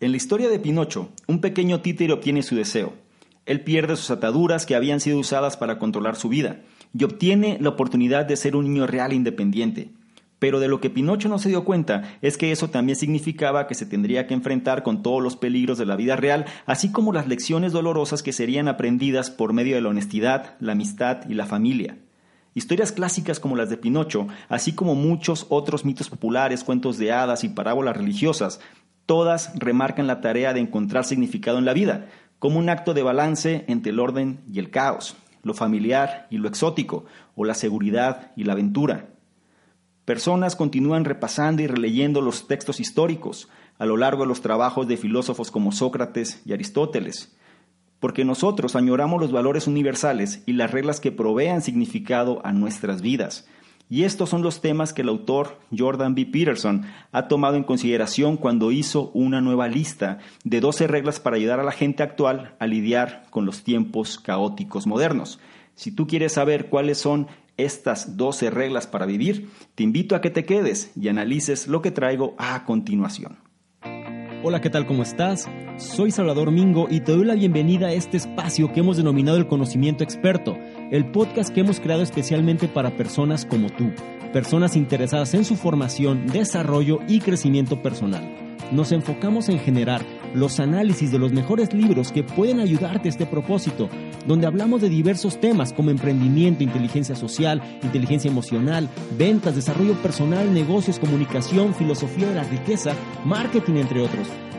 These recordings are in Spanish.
En la historia de Pinocho, un pequeño títere obtiene su deseo. Él pierde sus ataduras que habían sido usadas para controlar su vida y obtiene la oportunidad de ser un niño real e independiente. Pero de lo que Pinocho no se dio cuenta es que eso también significaba que se tendría que enfrentar con todos los peligros de la vida real, así como las lecciones dolorosas que serían aprendidas por medio de la honestidad, la amistad y la familia. Historias clásicas como las de Pinocho, así como muchos otros mitos populares, cuentos de hadas y parábolas religiosas, todas remarcan la tarea de encontrar significado en la vida, como un acto de balance entre el orden y el caos, lo familiar y lo exótico, o la seguridad y la aventura. Personas continúan repasando y releyendo los textos históricos a lo largo de los trabajos de filósofos como Sócrates y Aristóteles, porque nosotros añoramos los valores universales y las reglas que provean significado a nuestras vidas, y estos son los temas que el autor Jordan B. Peterson ha tomado en consideración cuando hizo una nueva lista de 12 reglas para ayudar a la gente actual a lidiar con los tiempos caóticos modernos. Si tú quieres saber cuáles son estas 12 reglas para vivir, te invito a que te quedes y analices lo que traigo a continuación. Hola, ¿qué tal? ¿Cómo estás? Soy Salvador Mingo y te doy la bienvenida a este espacio que hemos denominado el conocimiento experto, el podcast que hemos creado especialmente para personas como tú, personas interesadas en su formación, desarrollo y crecimiento personal. Nos enfocamos en generar los análisis de los mejores libros que pueden ayudarte a este propósito, donde hablamos de diversos temas como emprendimiento, inteligencia social, inteligencia emocional, ventas, desarrollo personal, negocios, comunicación, filosofía de la riqueza, marketing, entre otros.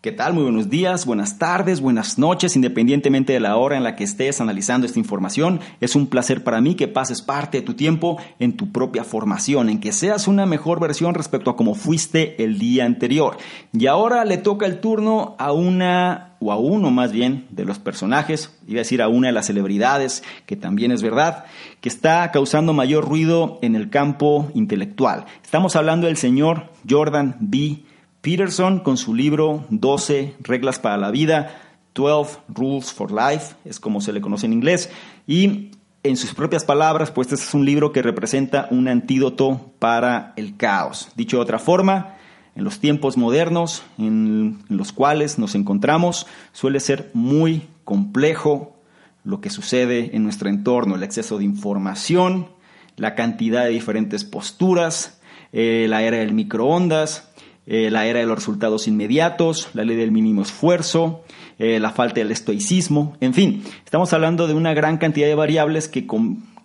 ¿Qué tal? Muy buenos días, buenas tardes, buenas noches, independientemente de la hora en la que estés analizando esta información. Es un placer para mí que pases parte de tu tiempo en tu propia formación, en que seas una mejor versión respecto a cómo fuiste el día anterior. Y ahora le toca el turno a una, o a uno más bien, de los personajes, iba a decir a una de las celebridades, que también es verdad, que está causando mayor ruido en el campo intelectual. Estamos hablando del señor Jordan B. Peterson con su libro 12 reglas para la vida, 12 Rules for Life, es como se le conoce en inglés, y en sus propias palabras, pues este es un libro que representa un antídoto para el caos. Dicho de otra forma, en los tiempos modernos en los cuales nos encontramos, suele ser muy complejo lo que sucede en nuestro entorno, el exceso de información, la cantidad de diferentes posturas, eh, la era del microondas, eh, la era de los resultados inmediatos, la ley del mínimo esfuerzo, eh, la falta del estoicismo, en fin, estamos hablando de una gran cantidad de variables que,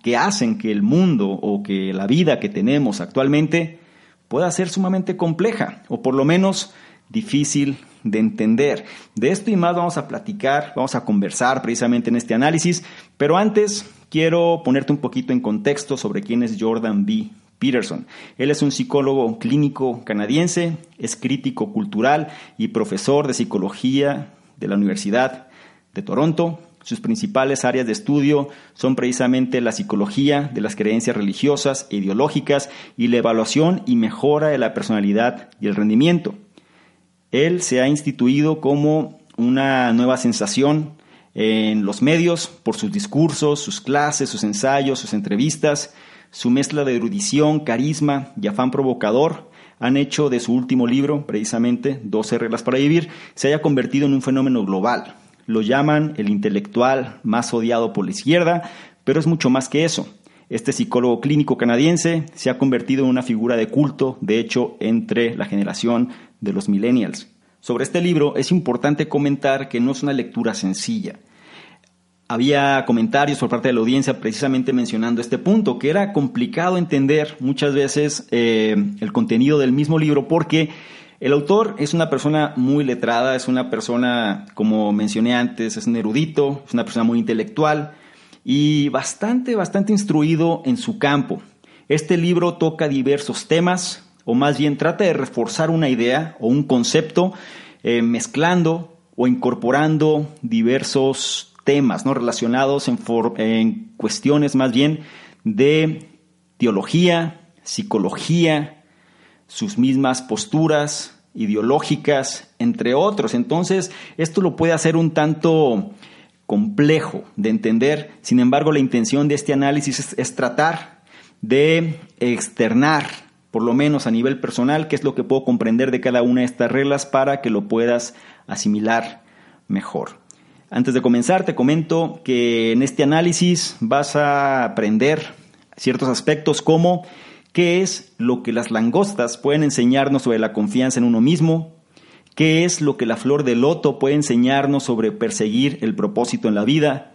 que hacen que el mundo o que la vida que tenemos actualmente pueda ser sumamente compleja o por lo menos difícil de entender. De esto y más vamos a platicar, vamos a conversar precisamente en este análisis, pero antes quiero ponerte un poquito en contexto sobre quién es Jordan B. Peterson. Él es un psicólogo clínico canadiense, es crítico cultural y profesor de psicología de la Universidad de Toronto. Sus principales áreas de estudio son precisamente la psicología de las creencias religiosas e ideológicas y la evaluación y mejora de la personalidad y el rendimiento. Él se ha instituido como una nueva sensación en los medios por sus discursos, sus clases, sus ensayos, sus entrevistas, su mezcla de erudición, carisma y afán provocador han hecho de su último libro, precisamente 12 reglas para vivir, se haya convertido en un fenómeno global. Lo llaman el intelectual más odiado por la izquierda, pero es mucho más que eso. Este psicólogo clínico canadiense se ha convertido en una figura de culto, de hecho, entre la generación de los millennials. Sobre este libro es importante comentar que no es una lectura sencilla había comentarios por parte de la audiencia precisamente mencionando este punto, que era complicado entender muchas veces eh, el contenido del mismo libro porque El autor es una persona muy letrada, es una persona, como mencioné antes, es un erudito, es una persona muy intelectual y bastante, bastante instruido en su campo. Este libro toca diversos temas, o más bien trata de reforzar una idea o un concepto, eh, mezclando o incorporando diversos temas ¿no? relacionados en, en cuestiones más bien de teología, psicología, sus mismas posturas ideológicas, entre otros. Entonces, esto lo puede hacer un tanto complejo de entender. Sin embargo, la intención de este análisis es, tratar de externar, por lo menos a nivel personal, qué es lo que puedo comprender de cada una de estas reglas para que lo puedas asimilar mejor. Antes de comenzar, te comento que en este análisis vas a aprender ciertos aspectos como qué es lo que las langostas pueden enseñarnos sobre la confianza en uno mismo, qué es lo que la flor de loto puede enseñarnos sobre perseguir el propósito en la vida,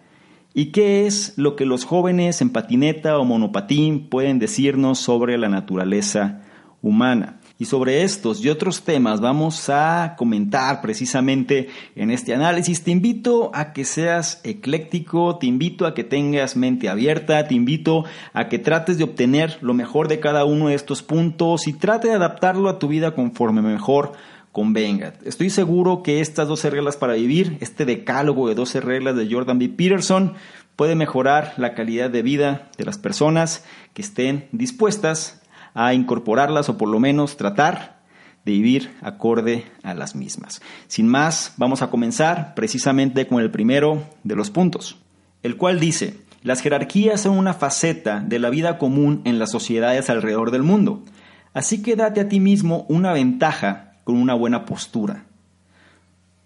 y qué es lo que los jóvenes en patineta o monopatín pueden decirnos sobre la naturaleza humana. Y sobre estos y otros temas vamos a comentar precisamente en este análisis. Te invito a que seas ecléctico, te invito a que tengas mente abierta, te invito a que trates de obtener lo mejor de cada uno de estos puntos y trate de adaptarlo a tu vida conforme mejor convenga. Estoy seguro que estas 12 reglas para vivir, este decálogo de 12 reglas de Jordan B. Peterson, puede mejorar la calidad de vida de las personas que estén dispuestas a incorporarlas o por lo menos tratar de vivir acorde a las mismas. Sin más, vamos a comenzar precisamente con el primero de los puntos, el cual dice, las jerarquías son una faceta de la vida común en las sociedades alrededor del mundo, así que date a ti mismo una ventaja con una buena postura.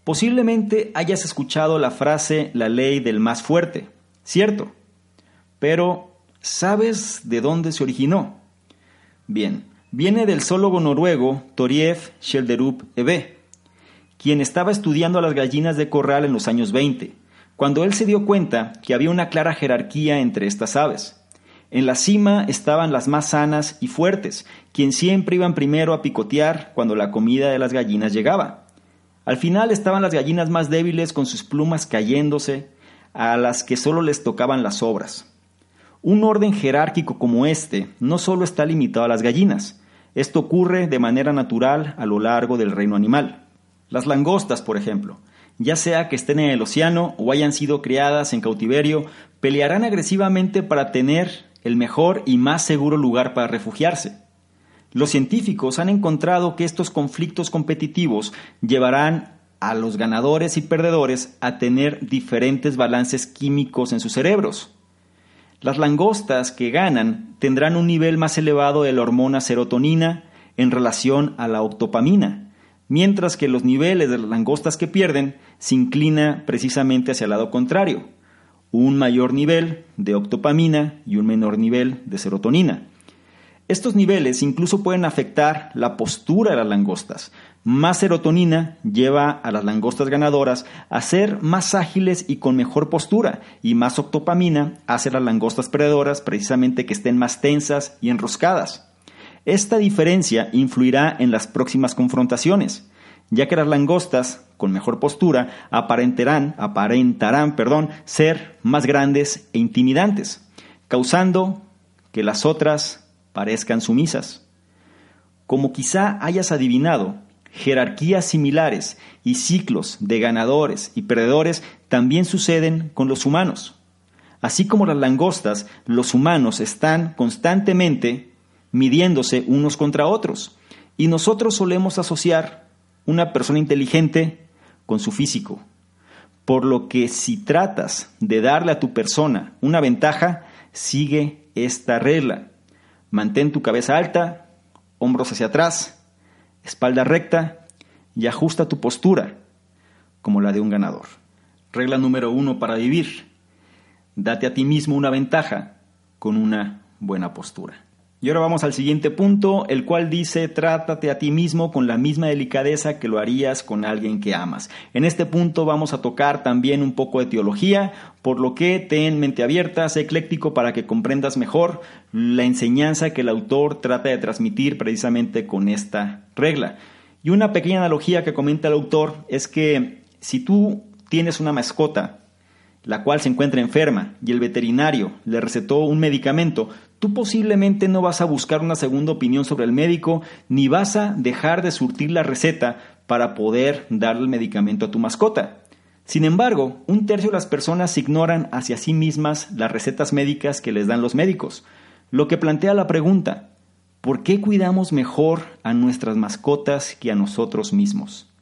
Posiblemente hayas escuchado la frase la ley del más fuerte, cierto, pero ¿sabes de dónde se originó? Bien, viene del zoólogo noruego Toriev Schelderup Ebe, quien estaba estudiando a las gallinas de corral en los años 20, cuando él se dio cuenta que había una clara jerarquía entre estas aves. En la cima estaban las más sanas y fuertes, quien siempre iban primero a picotear cuando la comida de las gallinas llegaba. Al final estaban las gallinas más débiles con sus plumas cayéndose, a las que solo les tocaban las sobras. Un orden jerárquico como este no solo está limitado a las gallinas, esto ocurre de manera natural a lo largo del reino animal. Las langostas, por ejemplo, ya sea que estén en el océano o hayan sido criadas en cautiverio, pelearán agresivamente para tener el mejor y más seguro lugar para refugiarse. Los científicos han encontrado que estos conflictos competitivos llevarán a los ganadores y perdedores a tener diferentes balances químicos en sus cerebros. Las langostas que ganan tendrán un nivel más elevado de la hormona serotonina en relación a la octopamina, mientras que los niveles de las langostas que pierden se inclina precisamente hacia el lado contrario, un mayor nivel de octopamina y un menor nivel de serotonina. Estos niveles incluso pueden afectar la postura de las langostas. Más serotonina lleva a las langostas ganadoras a ser más ágiles y con mejor postura, y más octopamina hace a las langostas perdedoras precisamente que estén más tensas y enroscadas. Esta diferencia influirá en las próximas confrontaciones, ya que las langostas con mejor postura aparentarán, aparentarán perdón, ser más grandes e intimidantes, causando que las otras parezcan sumisas. Como quizá hayas adivinado, jerarquías similares y ciclos de ganadores y perdedores también suceden con los humanos. Así como las langostas, los humanos están constantemente midiéndose unos contra otros. Y nosotros solemos asociar una persona inteligente con su físico. Por lo que si tratas de darle a tu persona una ventaja, sigue esta regla. Mantén tu cabeza alta, hombros hacia atrás, espalda recta y ajusta tu postura como la de un ganador. Regla número uno para vivir. Date a ti mismo una ventaja con una buena postura. Y ahora vamos al siguiente punto, el cual dice, trátate a ti mismo con la misma delicadeza que lo harías con alguien que amas. En este punto vamos a tocar también un poco de teología, por lo que ten mente abierta, sé ecléctico para que comprendas mejor la enseñanza que el autor trata de transmitir precisamente con esta regla. Y una pequeña analogía que comenta el autor es que si tú tienes una mascota, la cual se encuentra enferma, y el veterinario le recetó un medicamento, tú posiblemente no vas a buscar una segunda opinión sobre el médico, ni vas a dejar de surtir la receta para poder darle el medicamento a tu mascota. Sin embargo, un tercio de las personas ignoran hacia sí mismas las recetas médicas que les dan los médicos, lo que plantea la pregunta, ¿por qué cuidamos mejor a nuestras mascotas que a nosotros mismos?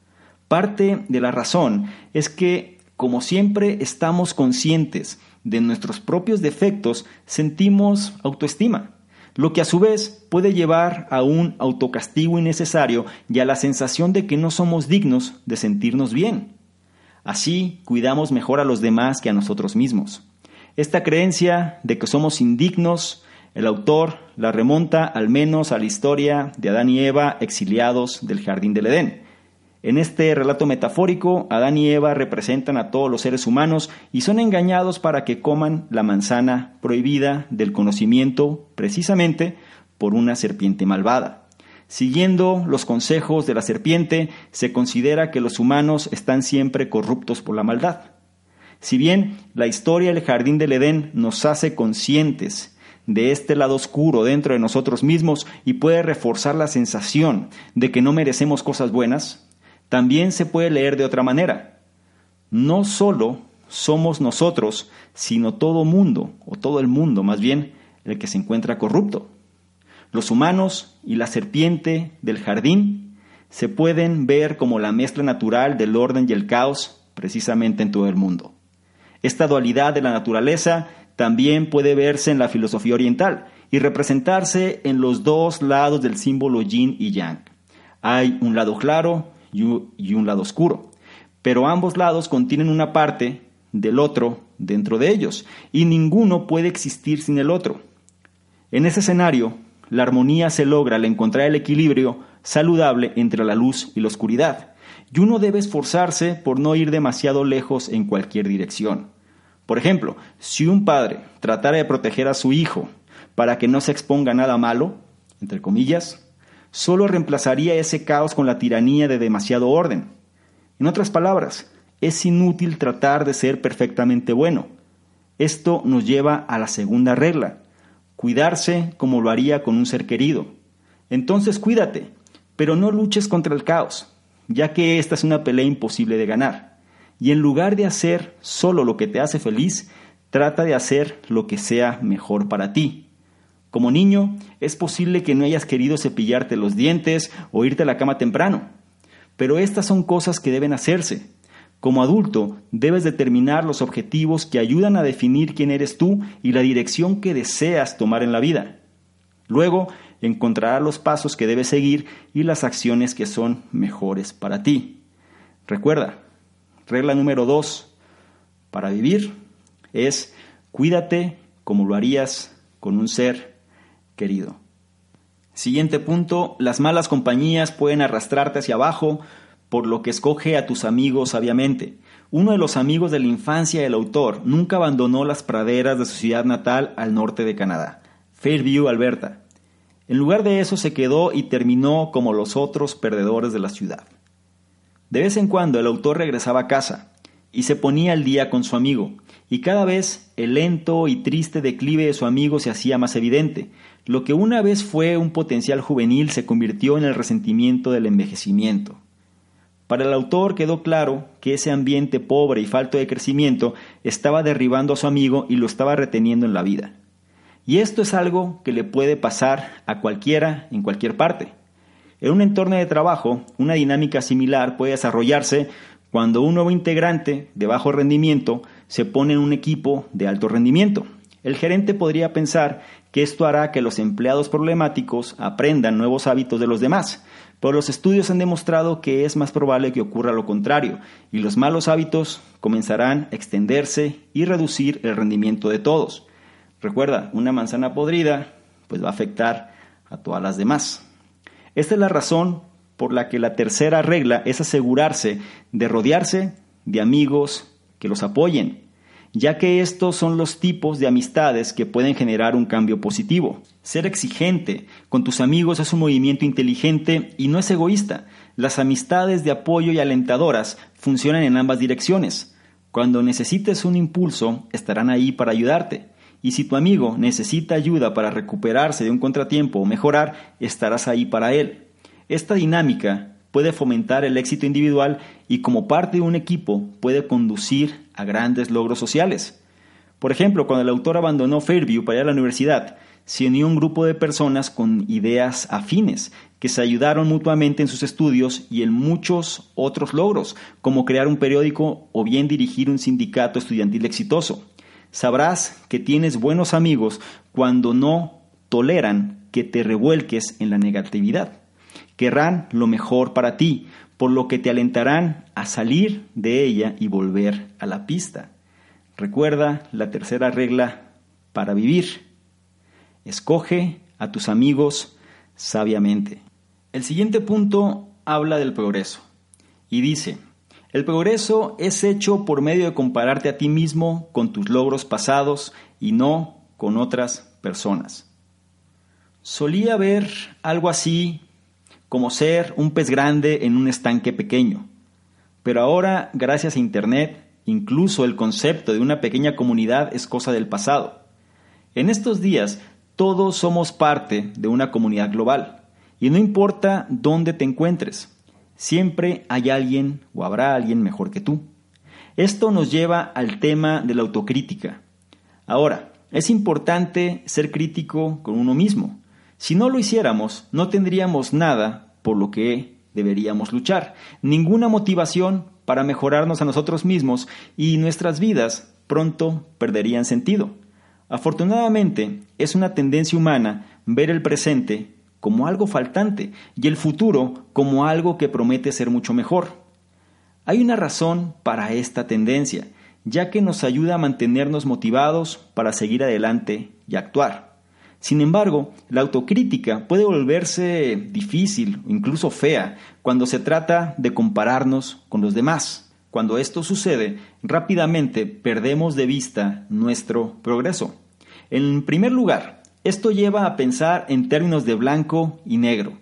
Parte de la razón es que, como siempre estamos conscientes de nuestros propios defectos, sentimos autoestima, lo que a su vez puede llevar a un autocastigo innecesario y a la sensación de que no somos dignos de sentirnos bien. Así cuidamos mejor a los demás que a nosotros mismos. Esta creencia de que somos indignos, el autor la remonta al menos a la historia de Adán y Eva exiliados del jardín del Edén. En este relato metafórico, Adán y Eva representan a todos los seres humanos y son engañados para que coman la manzana prohibida del conocimiento precisamente por una serpiente malvada. Siguiendo los consejos de la serpiente, se considera que los humanos están siempre corruptos por la maldad. Si bien la historia del jardín del Edén nos hace conscientes de este lado oscuro dentro de nosotros mismos y puede reforzar la sensación de que no merecemos cosas buenas, también se puede leer de otra manera. No solo somos nosotros, sino todo mundo, o todo el mundo más bien, el que se encuentra corrupto. Los humanos y la serpiente del jardín se pueden ver como la mezcla natural del orden y el caos precisamente en todo el mundo. Esta dualidad de la naturaleza también puede verse en la filosofía oriental y representarse en los dos lados del símbolo yin y yang. Hay un lado claro y un lado oscuro, pero ambos lados contienen una parte del otro dentro de ellos y ninguno puede existir sin el otro. En ese escenario, la armonía se logra al encontrar el equilibrio saludable entre la luz y la oscuridad, y uno debe esforzarse por no ir demasiado lejos en cualquier dirección. Por ejemplo, si un padre tratara de proteger a su hijo para que no se exponga a nada malo, entre comillas, solo reemplazaría ese caos con la tiranía de demasiado orden. En otras palabras, es inútil tratar de ser perfectamente bueno. Esto nos lleva a la segunda regla, cuidarse como lo haría con un ser querido. Entonces cuídate, pero no luches contra el caos, ya que esta es una pelea imposible de ganar. Y en lugar de hacer solo lo que te hace feliz, trata de hacer lo que sea mejor para ti. Como niño, es posible que no hayas querido cepillarte los dientes o irte a la cama temprano, pero estas son cosas que deben hacerse. Como adulto, debes determinar los objetivos que ayudan a definir quién eres tú y la dirección que deseas tomar en la vida. Luego, encontrarás los pasos que debes seguir y las acciones que son mejores para ti. Recuerda, regla número dos para vivir es cuídate como lo harías con un ser querido. Siguiente punto, las malas compañías pueden arrastrarte hacia abajo por lo que escoge a tus amigos sabiamente. Uno de los amigos de la infancia del autor nunca abandonó las praderas de su ciudad natal al norte de Canadá, Fairview, Alberta. En lugar de eso se quedó y terminó como los otros perdedores de la ciudad. De vez en cuando el autor regresaba a casa y se ponía al día con su amigo, y cada vez el lento y triste declive de su amigo se hacía más evidente. Lo que una vez fue un potencial juvenil se convirtió en el resentimiento del envejecimiento. Para el autor quedó claro que ese ambiente pobre y falto de crecimiento estaba derribando a su amigo y lo estaba reteniendo en la vida. Y esto es algo que le puede pasar a cualquiera en cualquier parte. En un entorno de trabajo, una dinámica similar puede desarrollarse cuando un nuevo integrante de bajo rendimiento se pone en un equipo de alto rendimiento. El gerente podría pensar que esto hará que los empleados problemáticos aprendan nuevos hábitos de los demás, pero los estudios han demostrado que es más probable que ocurra lo contrario, y los malos hábitos comenzarán a extenderse y reducir el rendimiento de todos. Recuerda, una manzana podrida pues va a afectar a todas las demás. Esta es la razón por la que la tercera regla es asegurarse de rodearse de amigos que los apoyen, ya que estos son los tipos de amistades que pueden generar un cambio positivo. Ser exigente con tus amigos es un movimiento inteligente y no es egoísta. Las amistades de apoyo y alentadoras funcionan en ambas direcciones. Cuando necesites un impulso, estarán ahí para ayudarte. Y si tu amigo necesita ayuda para recuperarse de un contratiempo o mejorar, estarás ahí para él. Esta dinámica puede fomentar el éxito individual y como parte de un equipo puede conducir a grandes logros sociales. Por ejemplo, cuando el autor abandonó Fairview para ir a la universidad, se unió un grupo de personas con ideas afines que se ayudaron mutuamente en sus estudios y en muchos otros logros, como crear un periódico o bien dirigir un sindicato estudiantil exitoso. Sabrás que tienes buenos amigos cuando no toleran que te revuelques en la negatividad. Querrán lo mejor para ti, por lo que te alentarán a salir de ella y volver a la pista. Recuerda la tercera regla para vivir Escoge a tus amigos sabiamente. El siguiente punto habla del progreso y dice, el progreso es hecho por medio de compararte a ti mismo con tus logros pasados y no con otras personas. Solía ver algo así como ser un pez grande en un estanque pequeño, pero ahora, gracias a Internet, incluso el concepto de una pequeña comunidad es cosa del pasado. En estos días todos somos parte de una comunidad global y no importa dónde te encuentres, siempre hay alguien o habrá alguien mejor que tú. Esto nos lleva al tema de la autocrítica. Ahora, es importante ser crítico con uno mismo. Si no lo hiciéramos, no tendríamos nada por lo que deberíamos luchar, ninguna motivación para mejorarnos a nosotros mismos y nuestras vidas pronto perderían sentido. Afortunadamente, es una tendencia humana ver el presente como algo faltante y el futuro como algo que promete ser mucho mejor. Hay una razón para esta tendencia, ya que nos ayuda a mantenernos motivados para seguir adelante y actuar. Sin embargo, la autocrítica puede volverse difícil o incluso fea cuando se trata de compararnos con los demás. Cuando esto sucede, rápidamente perdemos de vista nuestro progreso. En primer lugar, esto lleva a pensar en términos de blanco y negro.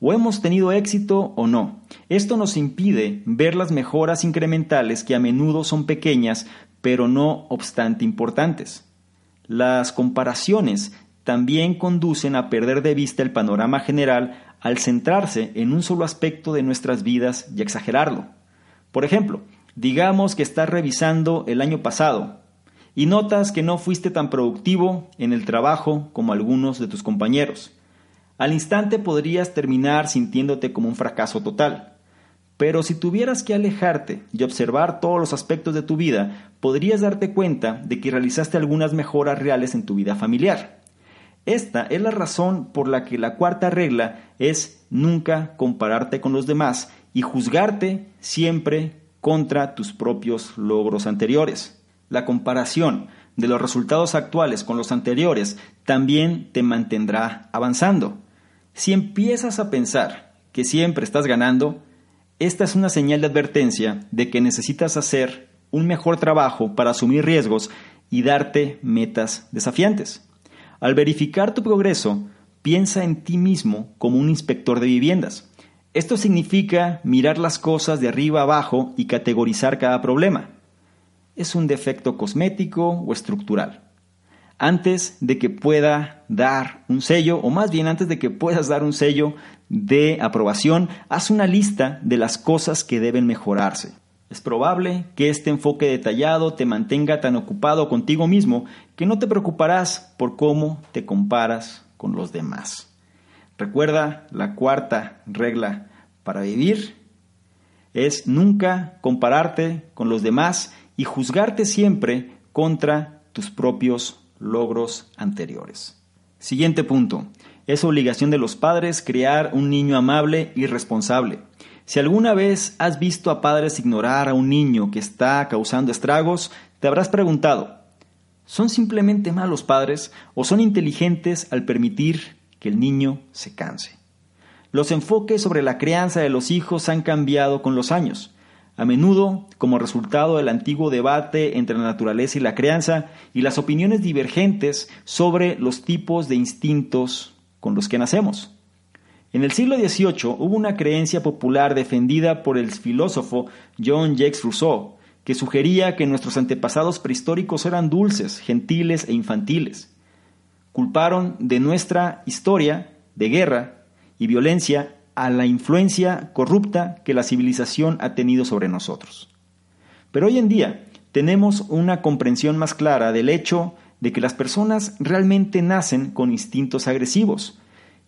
O hemos tenido éxito o no. Esto nos impide ver las mejoras incrementales que a menudo son pequeñas, pero no obstante importantes. Las comparaciones también conducen a perder de vista el panorama general al centrarse en un solo aspecto de nuestras vidas y exagerarlo. Por ejemplo, digamos que estás revisando el año pasado y notas que no fuiste tan productivo en el trabajo como algunos de tus compañeros. Al instante podrías terminar sintiéndote como un fracaso total. Pero si tuvieras que alejarte y observar todos los aspectos de tu vida, podrías darte cuenta de que realizaste algunas mejoras reales en tu vida familiar. Esta es la razón por la que la cuarta regla es nunca compararte con los demás y juzgarte siempre contra tus propios logros anteriores. La comparación de los resultados actuales con los anteriores también te mantendrá avanzando. Si empiezas a pensar que siempre estás ganando, esta es una señal de advertencia de que necesitas hacer un mejor trabajo para asumir riesgos y darte metas desafiantes. Al verificar tu progreso, piensa en ti mismo como un inspector de viviendas. Esto significa mirar las cosas de arriba abajo y categorizar cada problema es un defecto cosmético o estructural. Antes de que pueda dar un sello, o más bien antes de que puedas dar un sello de aprobación, haz una lista de las cosas que deben mejorarse. Es probable que este enfoque detallado te mantenga tan ocupado contigo mismo que no te preocuparás por cómo te comparas con los demás. Recuerda la cuarta regla para vivir es nunca compararte con los demás y juzgarte siempre contra tus propios logros anteriores. Siguiente punto. Es obligación de los padres crear un niño amable y responsable. Si alguna vez has visto a padres ignorar a un niño que está causando estragos, te habrás preguntado, ¿son simplemente malos padres o son inteligentes al permitir que el niño se canse? Los enfoques sobre la crianza de los hijos han cambiado con los años. a menudo como resultado del antiguo debate entre la naturaleza y la crianza y las opiniones divergentes sobre los tipos de instintos con los que nacemos. En el siglo XVIII hubo una creencia popular defendida por el filósofo John Jacques Rousseau, que sugería que nuestros antepasados prehistóricos eran dulces, gentiles e infantiles. Culparon de nuestra historia de guerra y violencia a la influencia corrupta que la civilización ha tenido sobre nosotros. Pero hoy en día tenemos una comprensión más clara del hecho de que las personas realmente nacen con instintos agresivos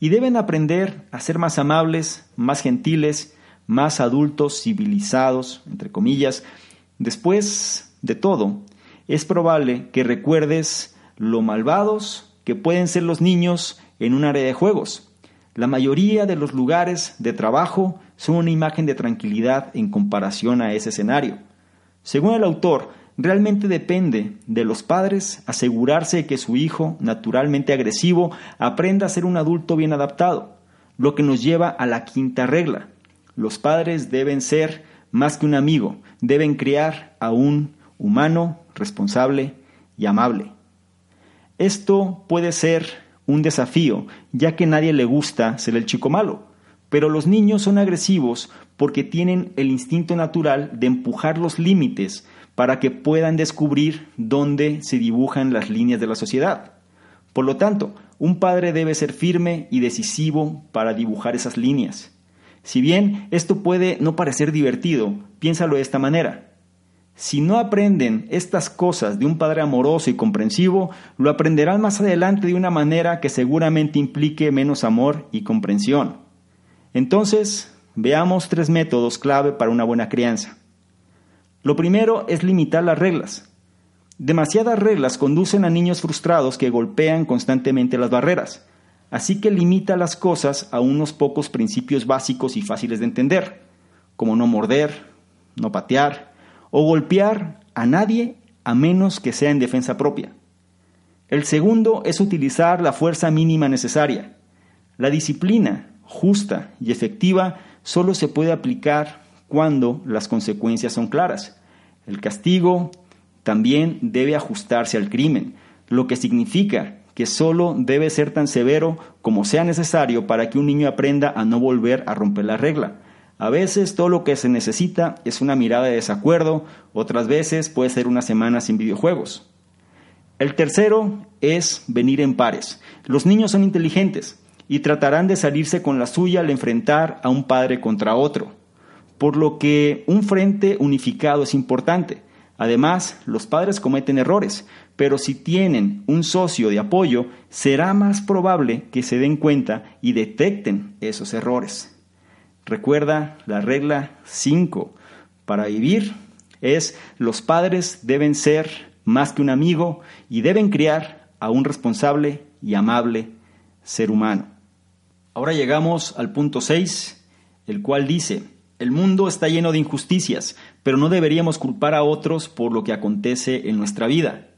y deben aprender a ser más amables, más gentiles, más adultos, civilizados, entre comillas. Después de todo, es probable que recuerdes lo malvados que pueden ser los niños en un área de juegos la mayoría de los lugares de trabajo son una imagen de tranquilidad en comparación a ese escenario. Según el autor, realmente depende de los padres asegurarse de que su hijo, naturalmente agresivo, aprenda a ser un adulto bien adaptado, lo que nos lleva a la quinta regla. Los padres deben ser más que un amigo, deben criar a un humano responsable y amable. Esto puede ser un desafío, ya que nadie le gusta ser el chico malo. Pero los niños son agresivos porque tienen el instinto natural de empujar los límites para que puedan descubrir dónde se dibujan las líneas de la sociedad. Por lo tanto, un padre debe ser firme y decisivo para dibujar esas líneas. Si bien esto puede no parecer divertido, piénsalo de esta manera. Si no aprenden estas cosas de un padre amoroso y comprensivo, lo aprenderán más adelante de una manera que seguramente implique menos amor y comprensión. Entonces, veamos tres métodos clave para una buena crianza. Lo primero es limitar las reglas. Demasiadas reglas conducen a niños frustrados que golpean constantemente las barreras, así que limita las cosas a unos pocos principios básicos y fáciles de entender, como no morder, no patear, o golpear a nadie a menos que sea en defensa propia. El segundo es utilizar la fuerza mínima necesaria. La disciplina justa y efectiva solo se puede aplicar cuando las consecuencias son claras. El castigo también debe ajustarse al crimen, lo que significa que solo debe ser tan severo como sea necesario para que un niño aprenda a no volver a romper la regla. A veces todo lo que se necesita es una mirada de desacuerdo, otras veces puede ser una semana sin videojuegos. El tercero es venir en pares. Los niños son inteligentes y tratarán de salirse con la suya al enfrentar a un padre contra otro, por lo que un frente unificado es importante. Además, los padres cometen errores, pero si tienen un socio de apoyo, será más probable que se den cuenta y detecten esos errores. Recuerda la regla 5. Para vivir es los padres deben ser más que un amigo y deben criar a un responsable y amable ser humano. Ahora llegamos al punto 6, el cual dice, el mundo está lleno de injusticias, pero no deberíamos culpar a otros por lo que acontece en nuestra vida.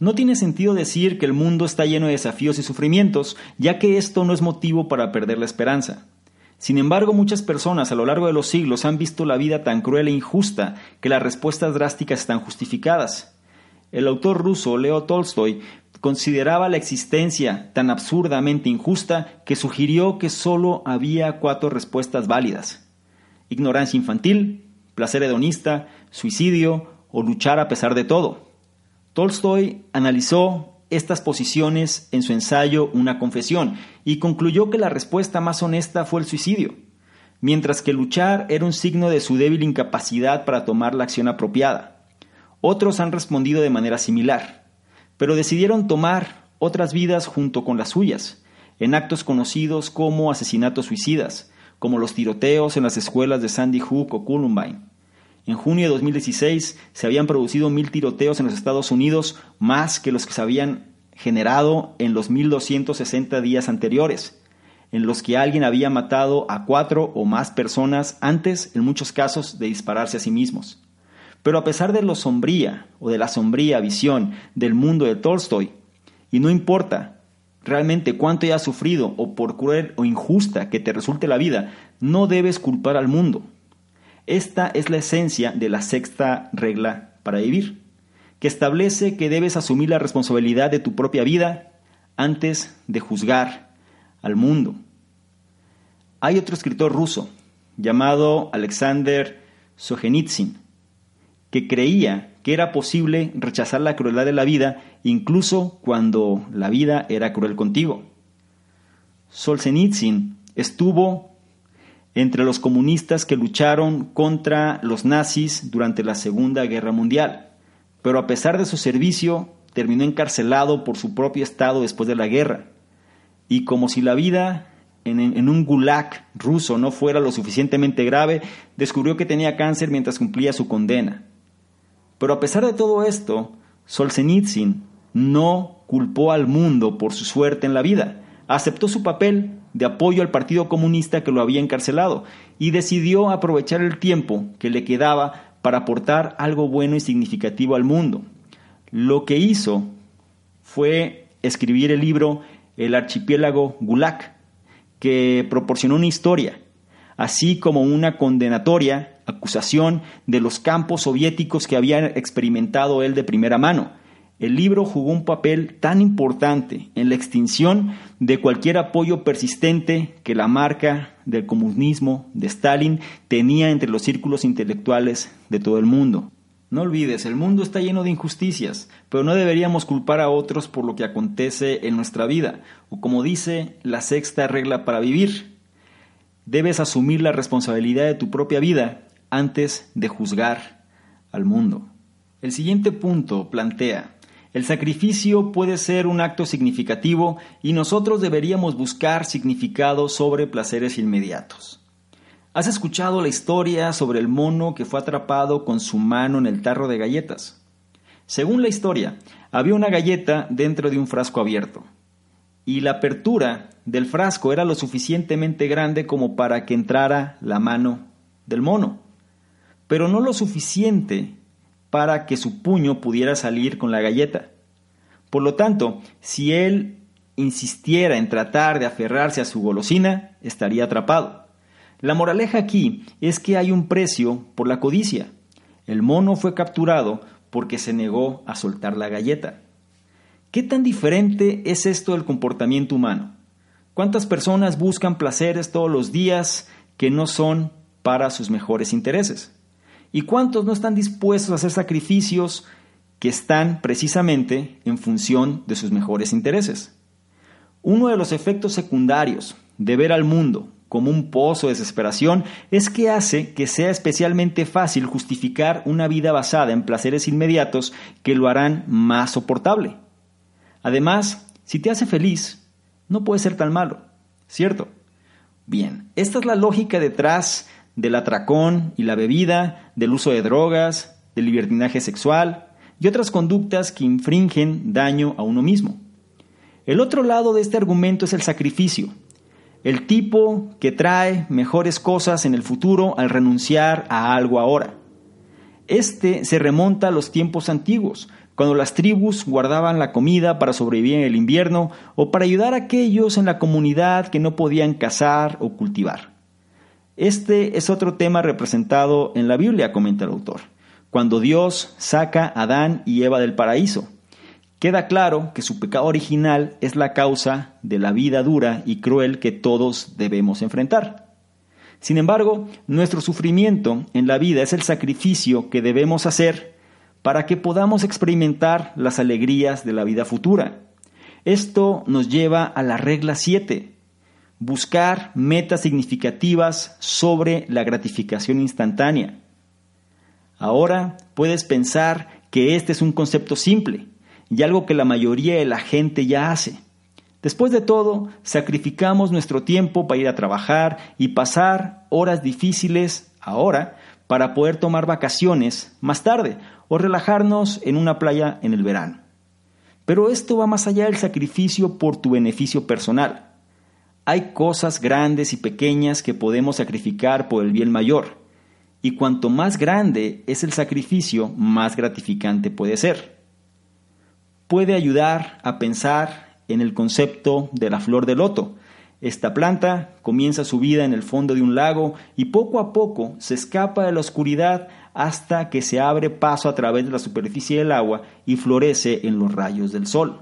No tiene sentido decir que el mundo está lleno de desafíos y sufrimientos, ya que esto no es motivo para perder la esperanza. Sin embargo, muchas personas a lo largo de los siglos han visto la vida tan cruel e injusta que las respuestas drásticas están justificadas. El autor ruso Leo Tolstoy consideraba la existencia tan absurdamente injusta que sugirió que sólo había cuatro respuestas válidas. Ignorancia infantil, placer hedonista, suicidio o luchar a pesar de todo. Tolstoy analizó estas posiciones en su ensayo Una confesión y concluyó que la respuesta más honesta fue el suicidio, mientras que luchar era un signo de su débil incapacidad para tomar la acción apropiada. Otros han respondido de manera similar, pero decidieron tomar otras vidas junto con las suyas, en actos conocidos como asesinatos suicidas, como los tiroteos en las escuelas de Sandy Hook o Columbine. En junio de 2016 se habían producido mil tiroteos en los Estados Unidos, más que los que se habían generado en los 1260 días anteriores, en los que alguien había matado a cuatro o más personas antes, en muchos casos, de dispararse a sí mismos. Pero a pesar de lo sombría o de la sombría visión del mundo de Tolstoy, y no importa realmente cuánto hayas sufrido o por cruel o injusta que te resulte la vida, no debes culpar al mundo. Esta es la esencia de la sexta regla para vivir, que establece que debes asumir la responsabilidad de tu propia vida antes de juzgar al mundo. Hay otro escritor ruso llamado Alexander Solzhenitsyn que creía que era posible rechazar la crueldad de la vida incluso cuando la vida era cruel contigo. Solzhenitsyn estuvo entre los comunistas que lucharon contra los nazis durante la Segunda Guerra Mundial, pero a pesar de su servicio terminó encarcelado por su propio estado después de la guerra. Y como si la vida en, un gulag ruso no fuera lo suficientemente grave, descubrió que tenía cáncer mientras cumplía su condena. Pero a pesar de todo esto, Solzhenitsyn no culpó al mundo por su suerte en la vida, aceptó su papel de apoyo al Partido Comunista que lo había encarcelado y decidió aprovechar el tiempo que le quedaba para aportar algo bueno y significativo al mundo. Lo que hizo fue escribir el libro El archipiélago Gulag, que proporcionó una historia, así como una condenatoria, acusación de los campos soviéticos que había experimentado él de primera mano. El libro jugó un papel tan importante en la extinción de cualquier apoyo persistente que la marca del comunismo de Stalin tenía entre los círculos intelectuales de todo el mundo. No olvides, el mundo está lleno de injusticias, pero no deberíamos culpar a otros por lo que acontece en nuestra vida, o como dice la sexta regla para vivir, debes asumir la responsabilidad de tu propia vida antes de juzgar al mundo. El siguiente punto plantea, el sacrificio puede ser un acto significativo y nosotros deberíamos buscar significado sobre placeres inmediatos. ¿Has escuchado la historia sobre el mono que fue atrapado con su mano en el tarro de galletas? Según la historia, había una galleta dentro de un frasco abierto, y la apertura del frasco era lo suficientemente grande como para que entrara la mano del mono, pero no lo suficiente para que su puño pudiera salir con la galleta. Por lo tanto, si él insistiera en tratar de aferrarse a su golosina, estaría atrapado. La moraleja aquí es que hay un precio por la codicia. El mono fue capturado porque se negó a soltar la galleta. ¿Qué tan diferente es esto del comportamiento humano? ¿Cuántas personas buscan placeres todos los días que no son para sus mejores intereses? ¿Y cuántos no están dispuestos a hacer sacrificios que están precisamente en función de sus mejores intereses? Uno de los efectos secundarios de ver al mundo como un pozo de desesperación es que hace que sea especialmente fácil justificar una vida basada en placeres inmediatos que lo harán más soportable. Además, si te hace feliz, no puede ser tan malo, ¿cierto? Bien, esta es la lógica detrás del atracón y la bebida, del uso de drogas, del libertinaje sexual y otras conductas que infringen daño a uno mismo. El otro lado de este argumento es el sacrificio, el tipo que trae mejores cosas en el futuro al renunciar a algo ahora. Este se remonta a los tiempos antiguos, cuando las tribus guardaban la comida para sobrevivir en el invierno o para ayudar a aquellos en la comunidad que no podían cazar o cultivar. Este es otro tema representado en la Biblia, comenta el autor, cuando Dios saca a Adán y Eva del paraíso queda claro que su pecado original es la causa de la vida dura y cruel que todos debemos enfrentar. Sin embargo, nuestro sufrimiento en la vida es el sacrificio que debemos hacer para que podamos experimentar las alegrías de la vida futura. Esto nos lleva a la regla 7, buscar metas significativas sobre la gratificación instantánea. Ahora puedes pensar que este es un concepto simple, y algo que la mayoría de la gente ya hace. Después de todo, sacrificamos nuestro tiempo para ir a trabajar y pasar horas difíciles ahora para poder tomar vacaciones más tarde o relajarnos en una playa en el verano. Pero esto va más allá del sacrificio por tu beneficio personal. Hay cosas grandes y pequeñas que podemos sacrificar por el bien mayor. Y cuanto más grande es el sacrificio, más gratificante puede ser puede ayudar a pensar en el concepto de la flor de loto, Esta planta comienza su vida en el fondo de un lago y poco a poco se escapa de la oscuridad hasta que se abre paso a través de la superficie del agua y florece en los rayos del sol.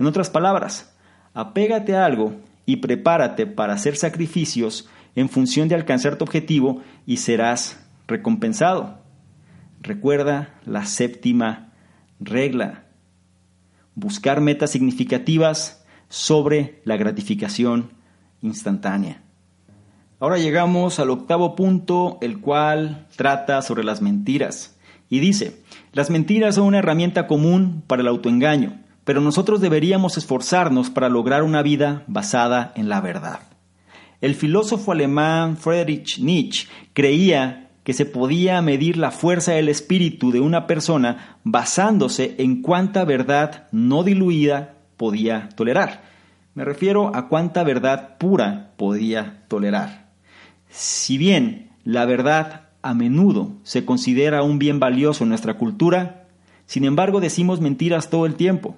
En otras palabras, apégate a algo y prepárate para hacer sacrificios en función de alcanzar tu objetivo y serás recompensado. Recuerda la séptima regla. Buscar metas significativas sobre la gratificación instantánea. Ahora llegamos al octavo punto, el cual trata sobre las mentiras. Y dice, las mentiras son una herramienta común para el autoengaño, pero nosotros deberíamos esforzarnos para lograr una vida basada en la verdad. El filósofo alemán Friedrich Nietzsche creía que se podía medir la fuerza del espíritu de una persona basándose en cuánta verdad no diluida podía tolerar. Me refiero a cuánta verdad pura podía tolerar. Si bien la verdad a menudo se considera un bien valioso en nuestra cultura, sin embargo decimos mentiras todo el tiempo.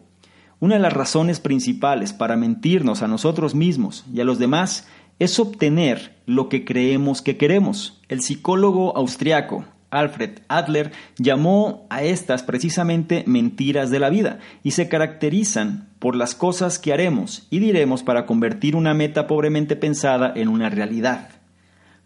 Una de las razones principales para mentirnos a nosotros mismos y a los demás es obtener lo que creemos que queremos. El psicólogo austriaco Alfred Adler llamó a estas precisamente mentiras de la vida y se caracterizan por las cosas que haremos y diremos para convertir una meta pobremente pensada en una realidad.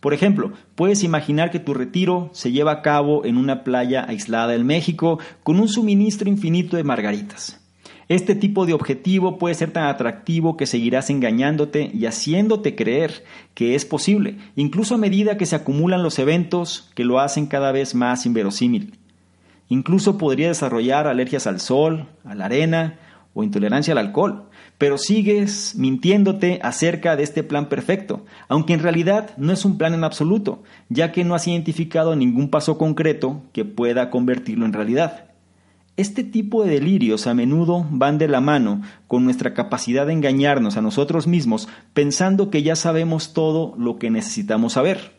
Por ejemplo, puedes imaginar que tu retiro se lleva a cabo en una playa aislada en México con un suministro infinito de margaritas. Este tipo de objetivo puede ser tan atractivo que seguirás engañándote y haciéndote creer que es posible, incluso a medida que se acumulan los eventos que lo hacen cada vez más inverosímil. Incluso podría desarrollar alergias al sol, a la arena o intolerancia al alcohol, pero sigues mintiéndote acerca de este plan perfecto, aunque en realidad no es un plan en absoluto, ya que no has identificado ningún paso concreto que pueda convertirlo en realidad. Este tipo de delirios a menudo van de la mano con nuestra capacidad de engañarnos a nosotros mismos pensando que ya sabemos todo lo que necesitamos saber.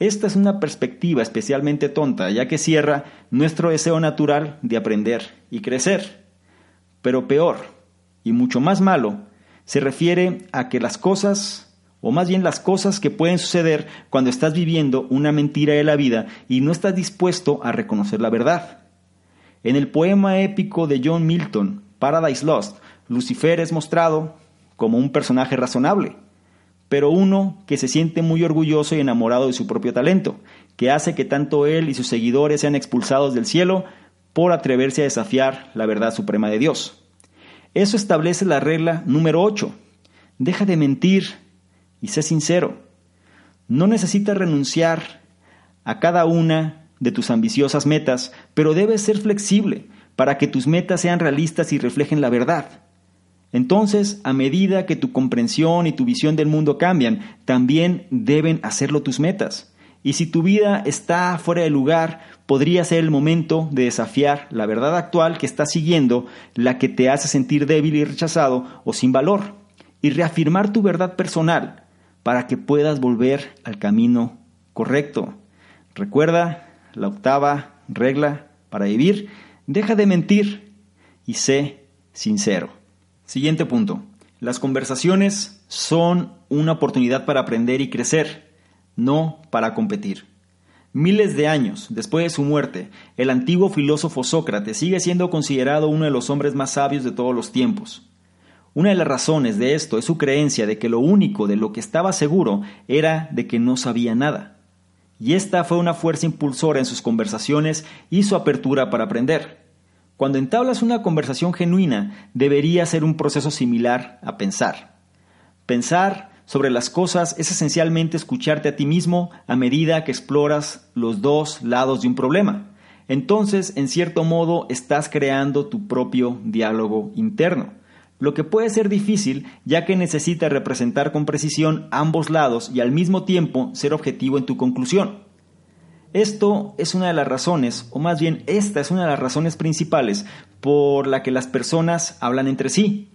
Esta es una perspectiva especialmente tonta, ya que cierra nuestro deseo natural de aprender y crecer. Pero peor, y mucho más malo, se refiere a que las cosas, o más bien las cosas que pueden suceder cuando estás viviendo una mentira de la vida y no estás dispuesto a reconocer la verdad. En el poema épico de John Milton, Paradise Lost, Lucifer es mostrado como un personaje razonable, pero uno que se siente muy orgulloso y enamorado de su propio talento, que hace que tanto él y sus seguidores sean expulsados del cielo por atreverse a desafiar la verdad suprema de Dios. Eso establece la regla número 8. Deja de mentir y sé sincero. No necesitas renunciar a cada una de tus ambiciosas metas, pero debes ser flexible para que tus metas sean realistas y reflejen la verdad. Entonces, a medida que tu comprensión y tu visión del mundo cambian, también deben hacerlo tus metas. Y si tu vida está fuera de lugar, podría ser el momento de desafiar la verdad actual que estás siguiendo, la que te hace sentir débil y rechazado o sin valor, y reafirmar tu verdad personal para que puedas volver al camino correcto. Recuerda la octava regla para vivir, deja de mentir y sé sincero. Siguiente punto. Las conversaciones son una oportunidad para aprender y crecer, no para competir. Miles de años después de su muerte, el antiguo filósofo Sócrates sigue siendo considerado uno de los hombres más sabios de todos los tiempos. Una de las razones de esto es su creencia de que lo único de lo que estaba seguro era de que no sabía nada y esta fue una fuerza impulsora en sus conversaciones y su apertura para aprender. Cuando entablas una conversación genuina, debería ser un proceso similar a pensar. Pensar sobre las cosas es esencialmente escucharte a ti mismo a medida que exploras los dos lados de un problema. Entonces, en cierto modo, estás creando tu propio diálogo interno lo que puede ser difícil ya que necesita representar con precisión ambos lados y al mismo tiempo ser objetivo en tu conclusión. Esto es una de las razones, o más bien esta es una de las razones principales por la que las personas hablan entre sí,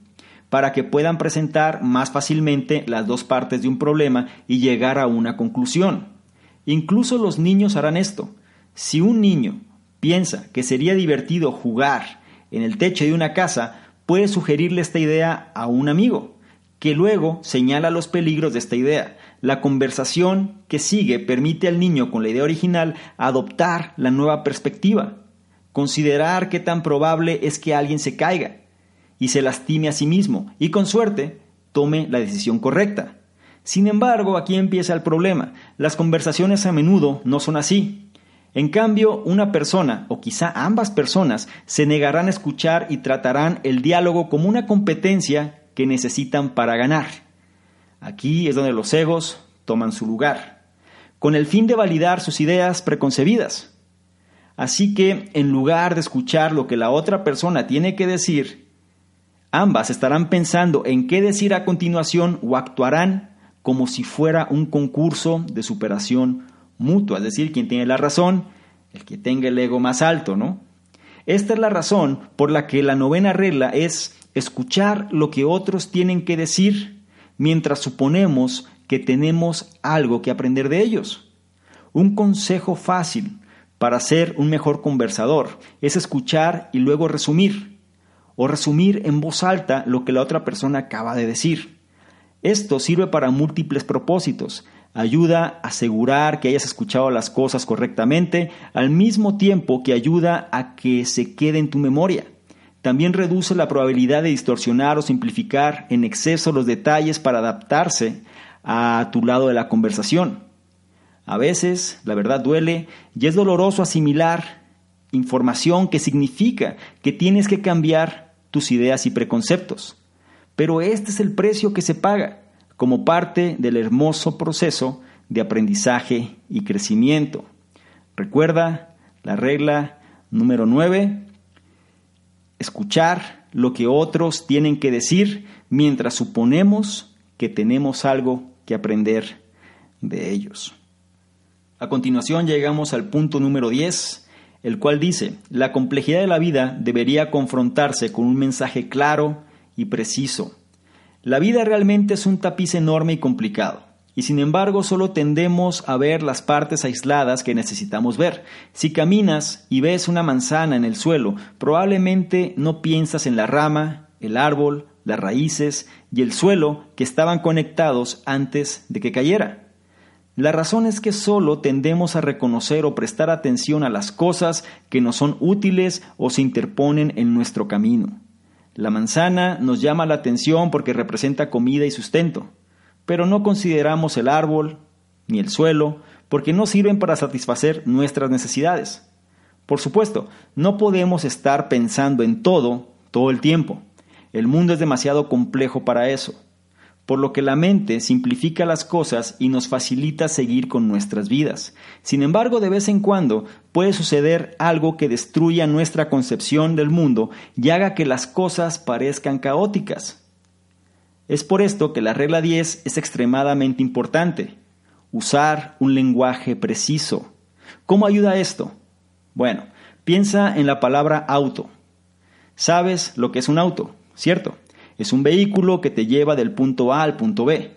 para que puedan presentar más fácilmente las dos partes de un problema y llegar a una conclusión. Incluso los niños harán esto. Si un niño piensa que sería divertido jugar en el techo de una casa, puede sugerirle esta idea a un amigo, que luego señala los peligros de esta idea. La conversación que sigue permite al niño con la idea original adoptar la nueva perspectiva, considerar qué tan probable es que alguien se caiga y se lastime a sí mismo y con suerte tome la decisión correcta. Sin embargo, aquí empieza el problema. Las conversaciones a menudo no son así. En cambio, una persona, o quizá ambas personas, se negarán a escuchar y tratarán el diálogo como una competencia que necesitan para ganar. Aquí es donde los egos toman su lugar, con el fin de validar sus ideas preconcebidas. Así que, en lugar de escuchar lo que la otra persona tiene que decir, ambas estarán pensando en qué decir a continuación o actuarán como si fuera un concurso de superación mutua, es decir, quien tiene la razón, el que tenga el ego más alto, ¿no? Esta es la razón por la que la novena regla es escuchar lo que otros tienen que decir mientras suponemos que tenemos algo que aprender de ellos. Un consejo fácil para ser un mejor conversador es escuchar y luego resumir, o resumir en voz alta lo que la otra persona acaba de decir. Esto sirve para múltiples propósitos. Ayuda a asegurar que hayas escuchado las cosas correctamente, al mismo tiempo que ayuda a que se quede en tu memoria. También reduce la probabilidad de distorsionar o simplificar en exceso los detalles para adaptarse a tu lado de la conversación. A veces, la verdad duele y es doloroso asimilar información que significa que tienes que cambiar tus ideas y preconceptos. Pero este es el precio que se paga como parte del hermoso proceso de aprendizaje y crecimiento. Recuerda la regla número 9, escuchar lo que otros tienen que decir mientras suponemos que tenemos algo que aprender de ellos. A continuación llegamos al punto número 10, el cual dice, la complejidad de la vida debería confrontarse con un mensaje claro y preciso. La vida realmente es un tapiz enorme y complicado, y sin embargo solo tendemos a ver las partes aisladas que necesitamos ver. Si caminas y ves una manzana en el suelo, probablemente no piensas en la rama, el árbol, las raíces y el suelo que estaban conectados antes de que cayera. La razón es que solo tendemos a reconocer o prestar atención a las cosas que nos son útiles o se interponen en nuestro camino. La manzana nos llama la atención porque representa comida y sustento, pero no consideramos el árbol ni el suelo porque no sirven para satisfacer nuestras necesidades. Por supuesto, no podemos estar pensando en todo todo el tiempo. El mundo es demasiado complejo para eso por lo que la mente simplifica las cosas y nos facilita seguir con nuestras vidas. Sin embargo, de vez en cuando puede suceder algo que destruya nuestra concepción del mundo y haga que las cosas parezcan caóticas. Es por esto que la regla 10 es extremadamente importante. Usar un lenguaje preciso. ¿Cómo ayuda esto? Bueno, piensa en la palabra auto. ¿Sabes lo que es un auto? ¿Cierto? Es un vehículo que te lleva del punto A al punto B.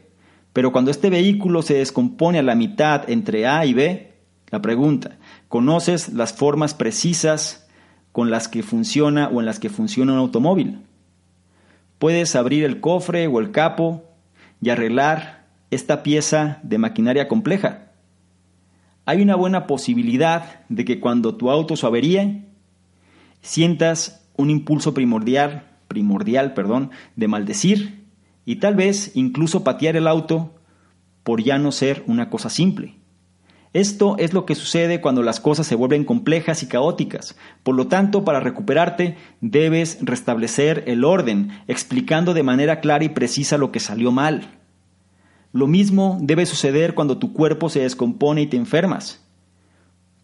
Pero cuando este vehículo se descompone a la mitad entre A y B, la pregunta, ¿conoces las formas precisas con las que funciona o en las que funciona un automóvil? Puedes abrir el cofre o el capo y arreglar esta pieza de maquinaria compleja. Hay una buena posibilidad de que cuando tu auto se sientas un impulso primordial primordial, perdón, de maldecir y tal vez incluso patear el auto por ya no ser una cosa simple. Esto es lo que sucede cuando las cosas se vuelven complejas y caóticas. Por lo tanto, para recuperarte, debes restablecer el orden, explicando de manera clara y precisa lo que salió mal. Lo mismo debe suceder cuando tu cuerpo se descompone y te enfermas.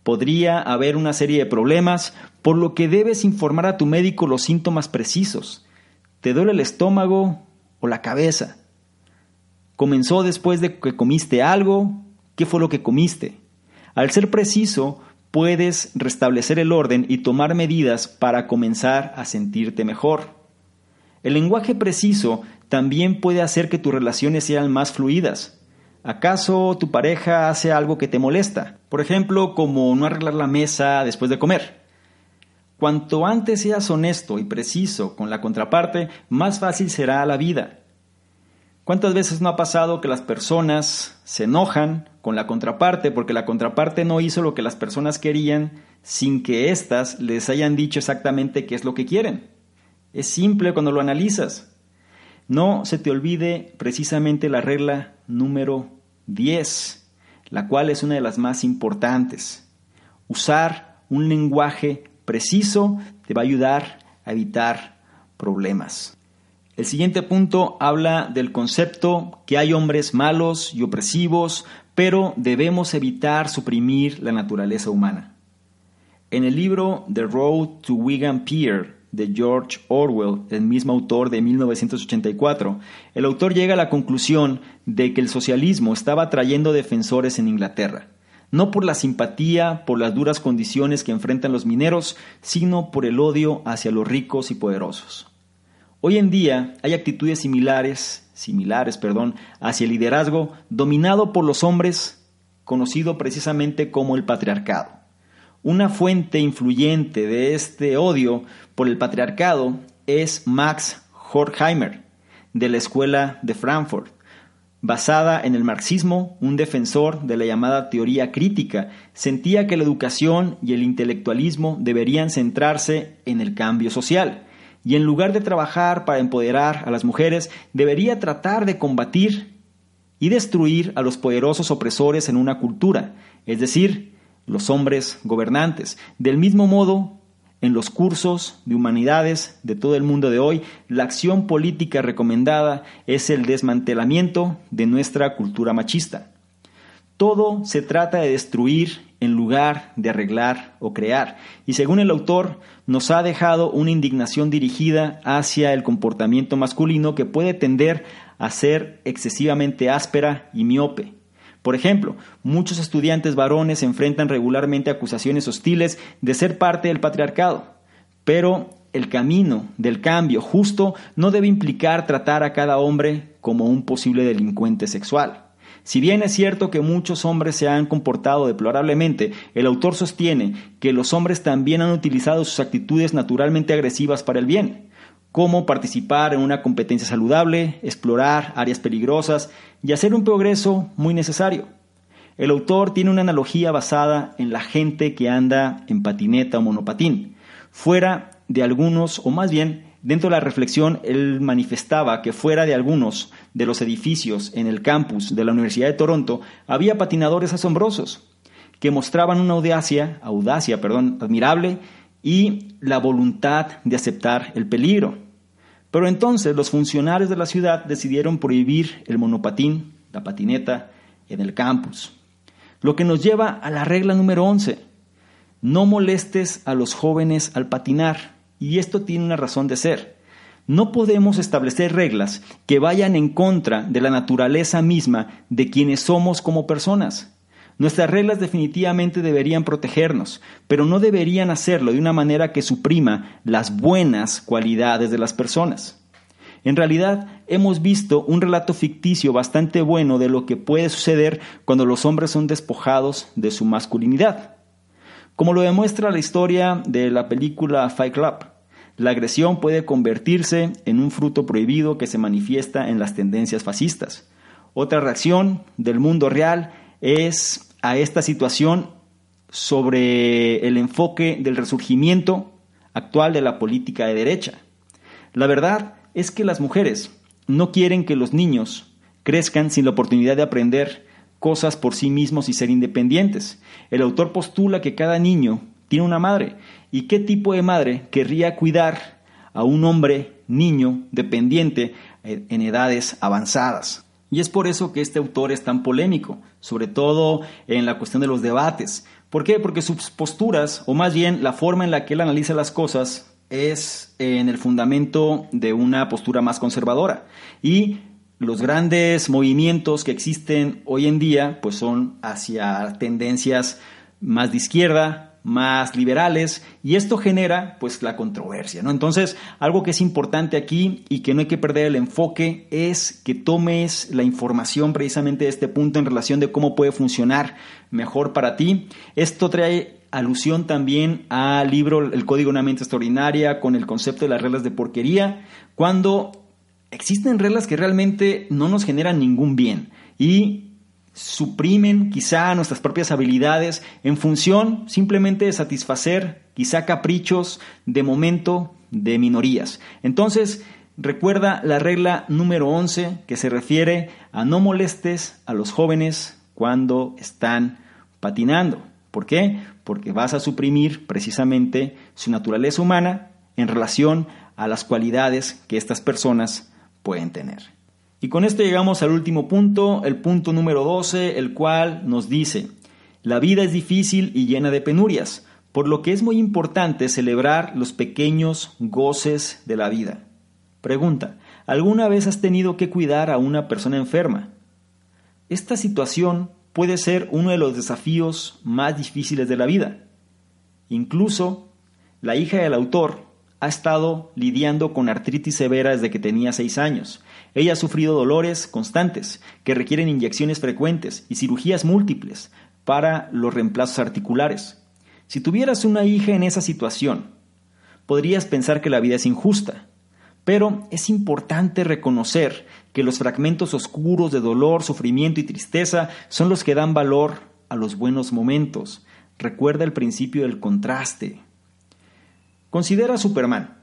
Podría haber una serie de problemas, por lo que debes informar a tu médico los síntomas precisos. ¿Te duele el estómago o la cabeza? ¿Comenzó después de que comiste algo? ¿Qué fue lo que comiste? Al ser preciso, puedes restablecer el orden y tomar medidas para comenzar a sentirte mejor. El lenguaje preciso también puede hacer que tus relaciones sean más fluidas. ¿Acaso tu pareja hace algo que te molesta? Por ejemplo, como no arreglar la mesa después de comer. Cuanto antes seas honesto y preciso con la contraparte, más fácil será la vida. ¿Cuántas veces no ha pasado que las personas se enojan con la contraparte porque la contraparte no hizo lo que las personas querían sin que éstas les hayan dicho exactamente qué es lo que quieren? Es simple cuando lo analizas. No se te olvide precisamente la regla número 10, la cual es una de las más importantes. Usar un lenguaje preciso te va a ayudar a evitar problemas. El siguiente punto habla del concepto que hay hombres malos y opresivos, pero debemos evitar suprimir la naturaleza humana. En el libro The Road to Wigan Pier de George Orwell, el mismo autor de 1984, el autor llega a la conclusión de que el socialismo estaba trayendo defensores en Inglaterra, no por la simpatía por las duras condiciones que enfrentan los mineros, sino por el odio hacia los ricos y poderosos. Hoy en día hay actitudes similares, similares, perdón, hacia el liderazgo dominado por los hombres, conocido precisamente como el patriarcado. Una fuente influyente de este odio por el patriarcado es Max Horkheimer, de la Escuela de Frankfurt. Basada en el marxismo, un defensor de la llamada teoría crítica sentía que la educación y el intelectualismo deberían centrarse en el cambio social y en lugar de trabajar para empoderar a las mujeres, debería tratar de combatir y destruir a los poderosos opresores en una cultura, es decir, los hombres gobernantes. Del mismo modo, en los cursos de humanidades de todo el mundo de hoy, la acción política recomendada es el desmantelamiento de nuestra cultura machista. Todo se trata de destruir en lugar de arreglar o crear. Y según el autor, nos ha dejado una indignación dirigida hacia el comportamiento masculino que puede tender a ser excesivamente áspera y miope. Por ejemplo, muchos estudiantes varones enfrentan regularmente acusaciones hostiles de ser parte del patriarcado, pero el camino del cambio justo no debe implicar tratar a cada hombre como un posible delincuente sexual. Si bien es cierto que muchos hombres se han comportado deplorablemente, el autor sostiene que los hombres también han utilizado sus actitudes naturalmente agresivas para el bien, como participar en una competencia saludable, explorar áreas peligrosas y hacer un progreso muy necesario. El autor tiene una analogía basada en la gente que anda en patineta o monopatín, fuera de algunos, o más bien Dentro de la reflexión, él manifestaba que fuera de algunos de los edificios en el campus de la Universidad de Toronto había patinadores asombrosos que mostraban una audacia, audacia, perdón, admirable y la voluntad de aceptar el peligro. Pero entonces los funcionarios de la ciudad decidieron prohibir el monopatín, la patineta, en el campus. Lo que nos lleva a la regla número 11. No molestes a los jóvenes al patinar. Y esto tiene una razón de ser. No podemos establecer reglas que vayan en contra de la naturaleza misma de quienes somos como personas. Nuestras reglas definitivamente deberían protegernos, pero no deberían hacerlo de una manera que suprima las buenas cualidades de las personas. En realidad, hemos visto un relato ficticio bastante bueno de lo que puede suceder cuando los hombres son despojados de su masculinidad. Como lo demuestra la historia de la película Fight Club, la agresión puede convertirse en un fruto prohibido que se manifiesta en las tendencias fascistas. Otra reacción del mundo real es a esta situación sobre el enfoque del resurgimiento actual de la política de derecha. La verdad es que las mujeres no quieren que los niños crezcan sin la oportunidad de aprender cosas por sí mismos y ser independientes. El autor postula que cada niño tiene una madre. ¿Y qué tipo de madre querría cuidar a un hombre, niño, dependiente en edades avanzadas? Y es por eso que este autor es tan polémico, sobre todo en la cuestión de los debates. ¿Por qué? Porque sus posturas, o más bien la forma en la que él analiza las cosas, es en el fundamento de una postura más conservadora. Y los grandes movimientos que existen hoy en día, pues son hacia tendencias más de izquierda, más liberales y esto genera pues la controversia, ¿no? Entonces, algo que es importante aquí y que no hay que perder el enfoque es que tomes la información precisamente de este punto en relación de cómo puede funcionar mejor para ti. Esto trae alusión también al libro El Código de una mente extraordinaria con el concepto de las reglas de porquería, cuando existen reglas que realmente no nos generan ningún bien y suprimen quizá nuestras propias habilidades en función simplemente de satisfacer quizá caprichos de momento de minorías. Entonces, recuerda la regla número 11 que se refiere a no molestes a los jóvenes cuando están patinando. ¿Por qué? Porque vas a suprimir precisamente su naturaleza humana en relación a las cualidades que estas personas pueden tener. Y con esto llegamos al último punto, el punto número 12, el cual nos dice, la vida es difícil y llena de penurias, por lo que es muy importante celebrar los pequeños goces de la vida. Pregunta, ¿alguna vez has tenido que cuidar a una persona enferma? Esta situación puede ser uno de los desafíos más difíciles de la vida. Incluso, la hija del autor ha estado lidiando con artritis severa desde que tenía seis años ella ha sufrido dolores constantes que requieren inyecciones frecuentes y cirugías múltiples para los reemplazos articulares. Si tuvieras una hija en esa situación, podrías pensar que la vida es injusta, pero es importante reconocer que los fragmentos oscuros de dolor, sufrimiento y tristeza son los que dan valor a los buenos momentos. Recuerda el principio del contraste. Considera a Superman.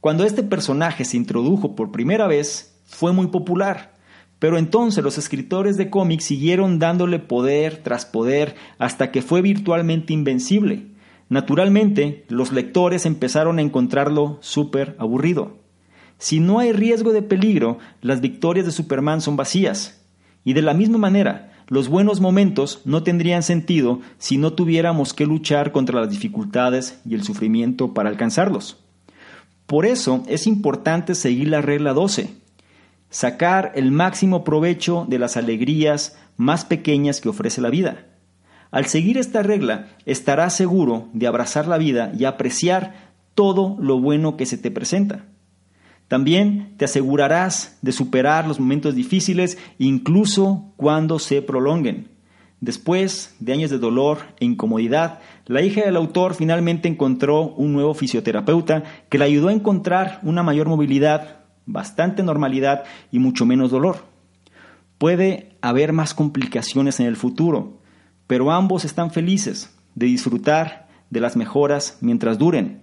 Cuando este personaje se introdujo por primera vez, fue muy popular. Pero entonces los escritores de cómics siguieron dándole poder tras poder hasta que fue virtualmente invencible. Naturalmente, los lectores empezaron a encontrarlo súper aburrido. Si no hay riesgo de peligro, las victorias de Superman son vacías. Y de la misma manera, los buenos momentos no tendrían sentido si no tuviéramos que luchar contra las dificultades y el sufrimiento para alcanzarlos. Por eso es importante seguir la regla 12 sacar el máximo provecho de las alegrías más pequeñas que ofrece la vida. Al seguir esta regla, estarás seguro de abrazar la vida y apreciar todo lo bueno que se te presenta. También te asegurarás de superar los momentos difíciles incluso cuando se prolonguen. Después de años de dolor e incomodidad, la hija del autor finalmente encontró un nuevo fisioterapeuta que le ayudó a encontrar una mayor movilidad bastante normalidad y mucho menos dolor. Puede haber más complicaciones en el futuro, pero ambos están felices de disfrutar de las mejoras mientras duren.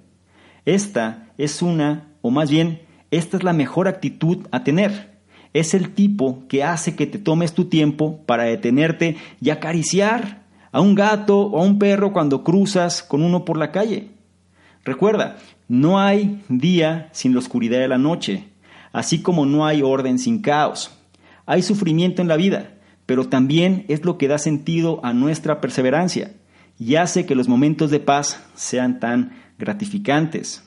Esta es una, o más bien, esta es la mejor actitud a tener. Es el tipo que hace que te tomes tu tiempo para detenerte y acariciar a un gato o a un perro cuando cruzas con uno por la calle. Recuerda, no hay día sin la oscuridad de la noche, así como no hay orden sin caos. Hay sufrimiento en la vida, pero también es lo que da sentido a nuestra perseverancia y hace que los momentos de paz sean tan gratificantes.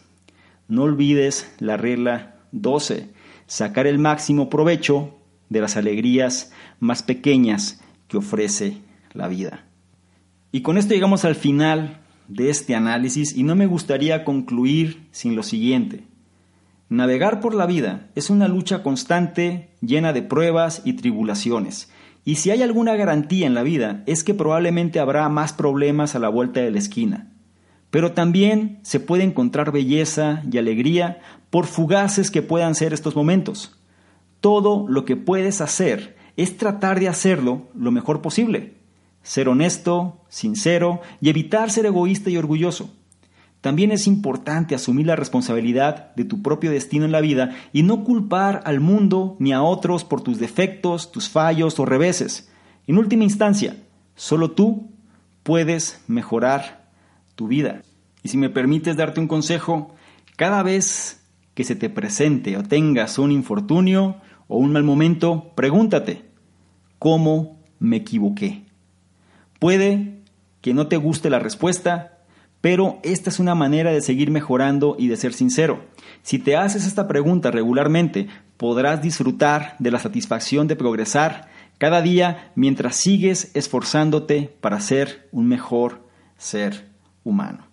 No olvides la regla 12, sacar el máximo provecho de las alegrías más pequeñas que ofrece la vida. Y con esto llegamos al final de este análisis y no me gustaría concluir sin lo siguiente. Navegar por la vida es una lucha constante llena de pruebas y tribulaciones. Y si hay alguna garantía en la vida es que probablemente habrá más problemas a la vuelta de la esquina. Pero también se puede encontrar belleza y alegría por fugaces que puedan ser estos momentos. Todo lo que puedes hacer es tratar de hacerlo lo mejor posible. Ser honesto, sincero y evitar ser egoísta y orgulloso. También es importante asumir la responsabilidad de tu propio destino en la vida y no culpar al mundo ni a otros por tus defectos, tus fallos o reveses. En última instancia, solo tú puedes mejorar tu vida. Y si me permites darte un consejo, cada vez que se te presente o tengas un infortunio o un mal momento, pregúntate, ¿cómo me equivoqué? Puede que no te guste la respuesta, pero esta es una manera de seguir mejorando y de ser sincero. Si te haces esta pregunta regularmente, podrás disfrutar de la satisfacción de progresar cada día mientras sigues esforzándote para ser un mejor ser humano.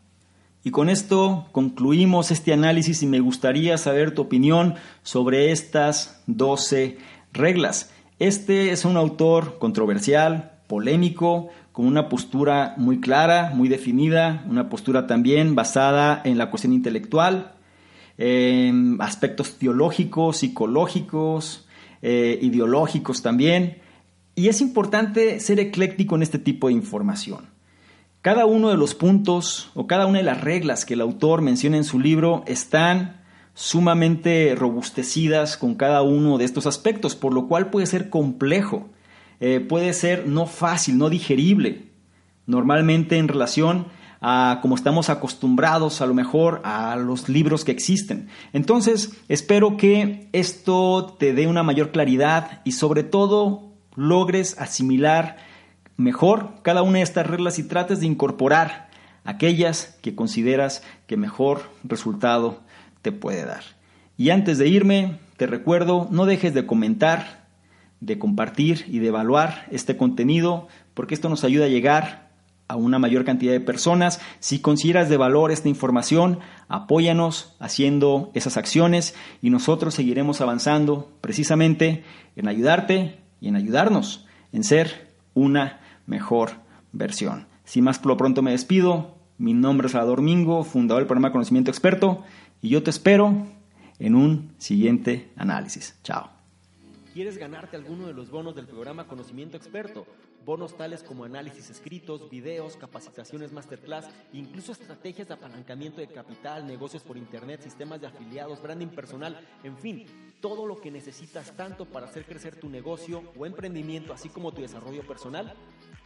Y con esto concluimos este análisis y me gustaría saber tu opinión sobre estas 12 reglas. Este es un autor controversial, polémico, con una postura muy clara, muy definida, una postura también basada en la cuestión intelectual. em, aspectos teológicos, psicológicos, eh, ideológicos también. Y es importante ser ecléctico en este tipo de información. Cada uno de los puntos o cada una de las reglas que el autor menciona en su libro están sumamente robustecidas con cada uno de estos aspectos, por lo cual puede ser complejo, eh, puede ser no fácil, no digerible, normalmente en relación a como estamos acostumbrados a lo mejor a los libros que existen. Entonces, espero que esto te dé una mayor claridad y sobre todo logres asimilar mejor cada una de estas reglas y trates de incorporar aquellas que consideras que mejor resultado te puede dar. Y antes de irme, te recuerdo, no dejes de comentar, de compartir y de evaluar este contenido, porque esto nos ayuda a llegar a una mayor cantidad de personas. Si consideras de valor esta información, apóyanos haciendo esas acciones y nosotros seguiremos avanzando precisamente en ayudarte y en ayudarnos en ser una mejor versión. Sin más por lo pronto me despido. Mi nombre es Salvador Mingo, fundador del programa Conocimiento Experto, y yo te espero en un siguiente análisis. Chao. ¿Quieres ganarte alguno de los bonos del programa Conocimiento Experto? Bonos tales como análisis escritos, videos, capacitaciones masterclass, incluso estrategias de apalancamiento de capital, negocios por internet, sistemas de afiliados, branding personal, en fin, todo lo que necesitas tanto para hacer crecer tu negocio o emprendimiento, así como tu desarrollo personal.